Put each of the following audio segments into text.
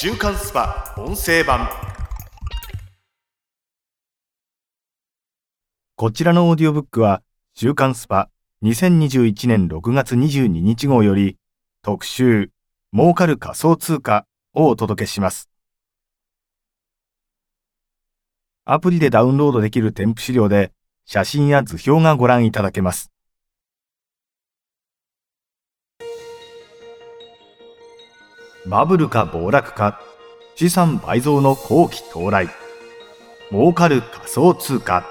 週刊 SPA! 音声版こちらのオーディオブックは、週刊 SPA! 2021年6月22日号より、特集、儲かる仮想通貨をお届けします。アプリでダウンロードできる添付資料で、写真や図表がご覧いただけます。バブルか暴落か、資産倍増の後期到来。儲かる仮想通貨。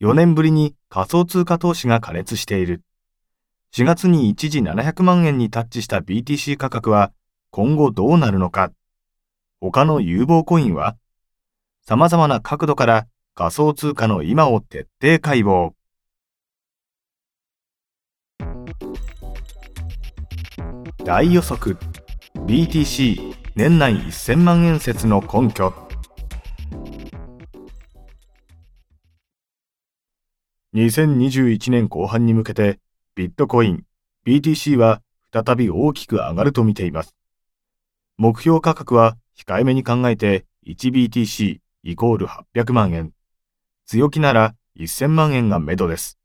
4年ぶりに仮想通貨投資が過熱している。4月に一時700万円にタッチした BTC 価格は今後どうなるのか。他の有望コインは様々な角度から仮想通貨の今を徹底解剖。大予測。BTC 年内1000万円説の根拠。2021年後半に向けてビットコイン。BTC は再び大きく上がると見ています。目標価格は控えめに考えて 1BTC イコール800万円。強気なら1000万円が目処です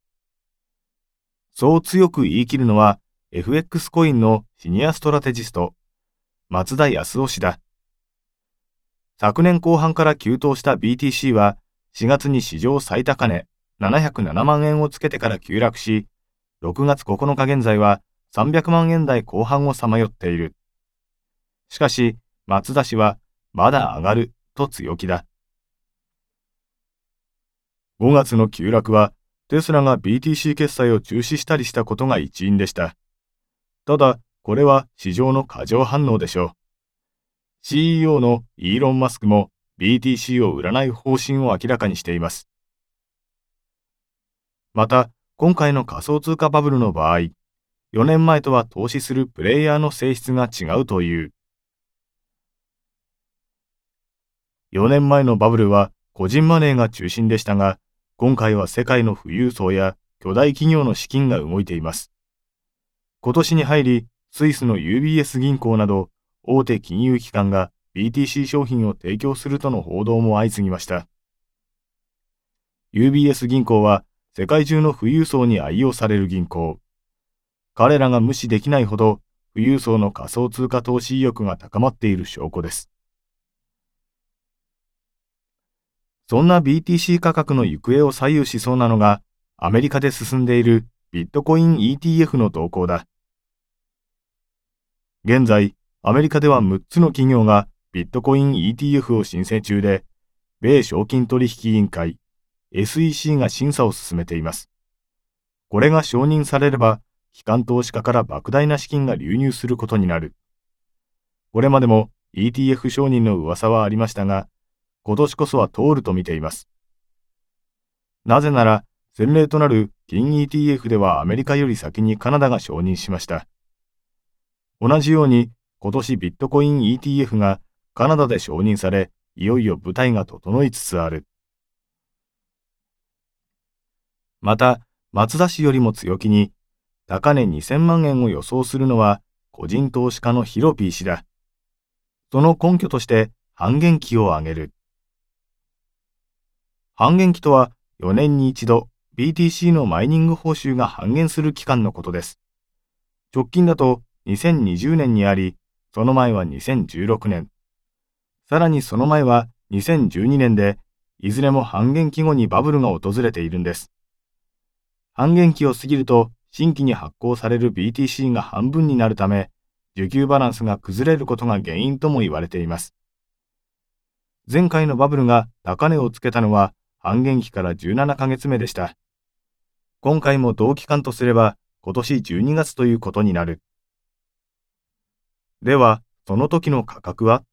そう強く言い切るのは FX コインのシニアストラテジスト、松田康夫氏だ。昨年後半から急騰した BTC は4月に史上最高値707万円をつけてから急落し、6月9日現在は300万円台後半をさまよっている。しかし、松田氏はまだ上がると強気だ。5月の急落はテスラが BTC 決済を中止したりしたことが一因でした。ただ、これは市場の過剰反応でしょう。CEO のイーロン・マスクも BTC を売らない方針を明らかにしています。また、今回の仮想通貨バブルの場合、4年前とは投資するプレイヤーの性質が違うという。4年前のバブルは個人マネーが中心でしたが、今回は世界の富裕層や巨大企業の資金が動いています。今年に入り、スイスの UBS 銀行など大手金融機関が BTC 商品を提供するとの報道も相次ぎました。UBS 銀行は世界中の富裕層に愛用される銀行。彼らが無視できないほど富裕層の仮想通貨投資意欲が高まっている証拠です。そんな BTC 価格の行方を左右しそうなのがアメリカで進んでいるビットコイン ETF の動向だ。現在、アメリカでは6つの企業がビットコイン ETF を申請中で、米証金取引委員会 SEC が審査を進めています。これが承認されれば、機関投資家から莫大な資金が流入することになる。これまでも ETF 承認の噂はありましたが、今年こそは通ると見ています。なぜなら、先例となる金 ETF ではアメリカより先にカナダが承認しました。同じように今年ビットコイン ETF がカナダで承認され、いよいよ舞台が整いつつある。また、松田氏よりも強気に、高値2000万円を予想するのは個人投資家のヒロピー氏だ。その根拠として半減期を挙げる。半減期とは4年に一度 BTC のマイニング報酬が半減する期間のことです。直近だと2020年にあり、その前は2016年。さらにその前は2012年で、いずれも半減期後にバブルが訪れているんです。半減期を過ぎると、新規に発行される BTC が半分になるため、需給バランスが崩れることが原因とも言われています。前回のバブルが高値をつけたのは半減期から17ヶ月目でした。今回も同期間とすれば今年12月ということになる。では、その時の価格は？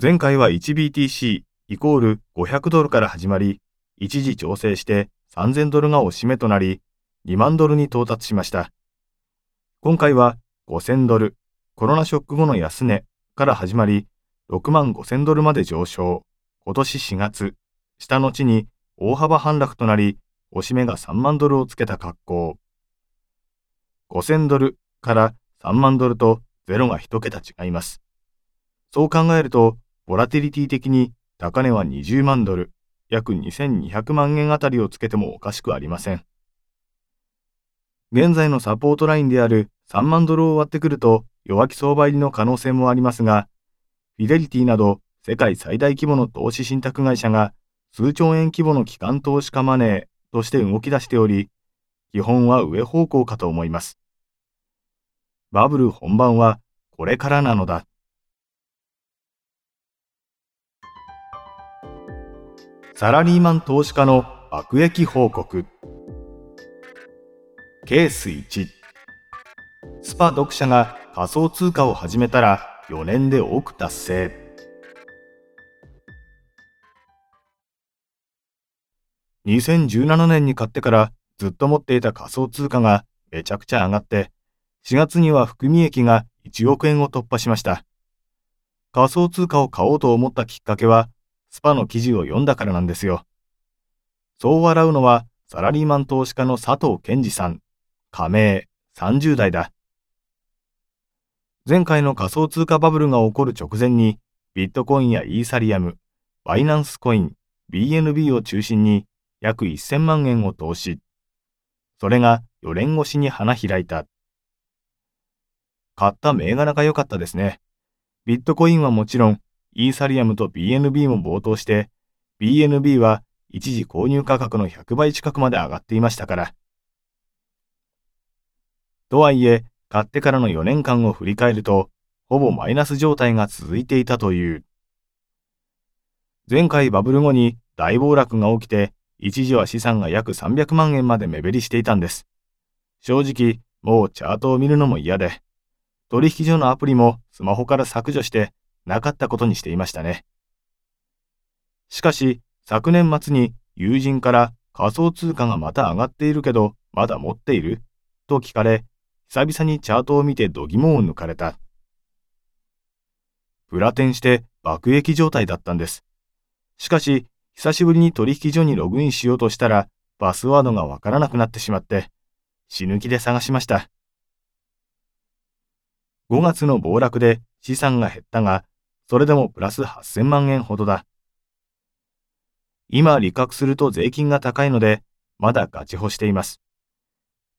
前回は 1BTC イコール500ドルから始まり、一時調整して3000ドルがおしめとなり、2万ドルに到達しました。今回は5000ドル、コロナショック後の安値から始まり、6万5000ドルまで上昇。今年4月、した後に大幅反落となり、おしめが3万ドルをつけた格好。5000ドルから3万ドルとゼロが1桁違います。そう考えると、ボラティリティ的に高値は20万ドル、約2200万円あたりをつけてもおかしくありません。現在のサポートラインである3万ドルを割ってくると弱気相場入りの可能性もありますが、フィデリティなど世界最大規模の投資信託会社が数兆円規模の機関投資家マネーとして動き出しており、基本は上方向かと思います。バブル本番はこれからなのだ。サラリーマン投資家の爆益報告。ケース1。スパ読者が仮想通貨を始めたら4年で億達成。2017年に買ってからずっと持っていた仮想通貨がめちゃくちゃ上がって、4月には含み益が1億円を突破しました。仮想通貨を買おうと思ったきっかけは、スパの記事を読んだからなんですよ。そう笑うのは、サラリーマン投資家の佐藤健二さん、加盟30代だ。前回の仮想通貨バブルが起こる直前に、ビットコインやイーサリアム、バイナンスコイン、BNB を中心に約1000万円を投資。それが4年越しに花開いた。買った銘柄が良かったですね。ビットコインはもちろん、イーサリアムと BNB も暴騰して、BNB は一時購入価格の100倍近くまで上がっていましたから。とはいえ、買ってからの4年間を振り返ると、ほぼマイナス状態が続いていたという。前回バブル後に大暴落が起きて、一時は資産が約300万円まで目減りしていたんです。正直、もうチャートを見るのも嫌で、取引所のアプリもスマホから削除してなかったことにしていましたね。しかし、昨年末に友人から仮想通貨がまた上がっているけど、まだ持っている？と聞かれ、久々にチャートを見て度肝を抜かれた。プラテンして爆撃状態だったんです。しかし、久しぶりに取引所にログインしようとしたら、パスワードがわからなくなってしまって、死ぬ気で探しました。5月の暴落で資産が減ったが、それでもプラス8000万円ほどだ。今利確すると税金が高いので、まだガチホしています。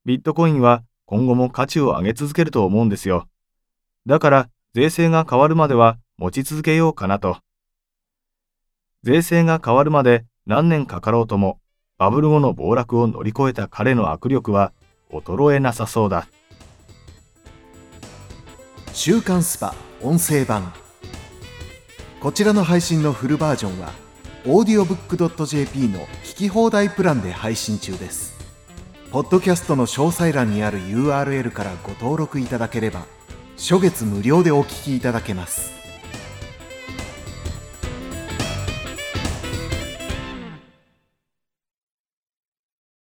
ビットコインは今後も価値を上げ続けると思うんですよ。だから税制が変わるまでは持ち続けようかなと。税制が変わるまで何年かかろうとも、バブル後の暴落を乗り越えた彼の握力は衰えなさそうだ。週刊スパ音声版。こちらの配信のフルバージョンは audiobook.jp の聞き放題プランで配信中です。ポッドキャストの詳細欄にある URL からご登録いただければ初月無料でお聞きいただけます。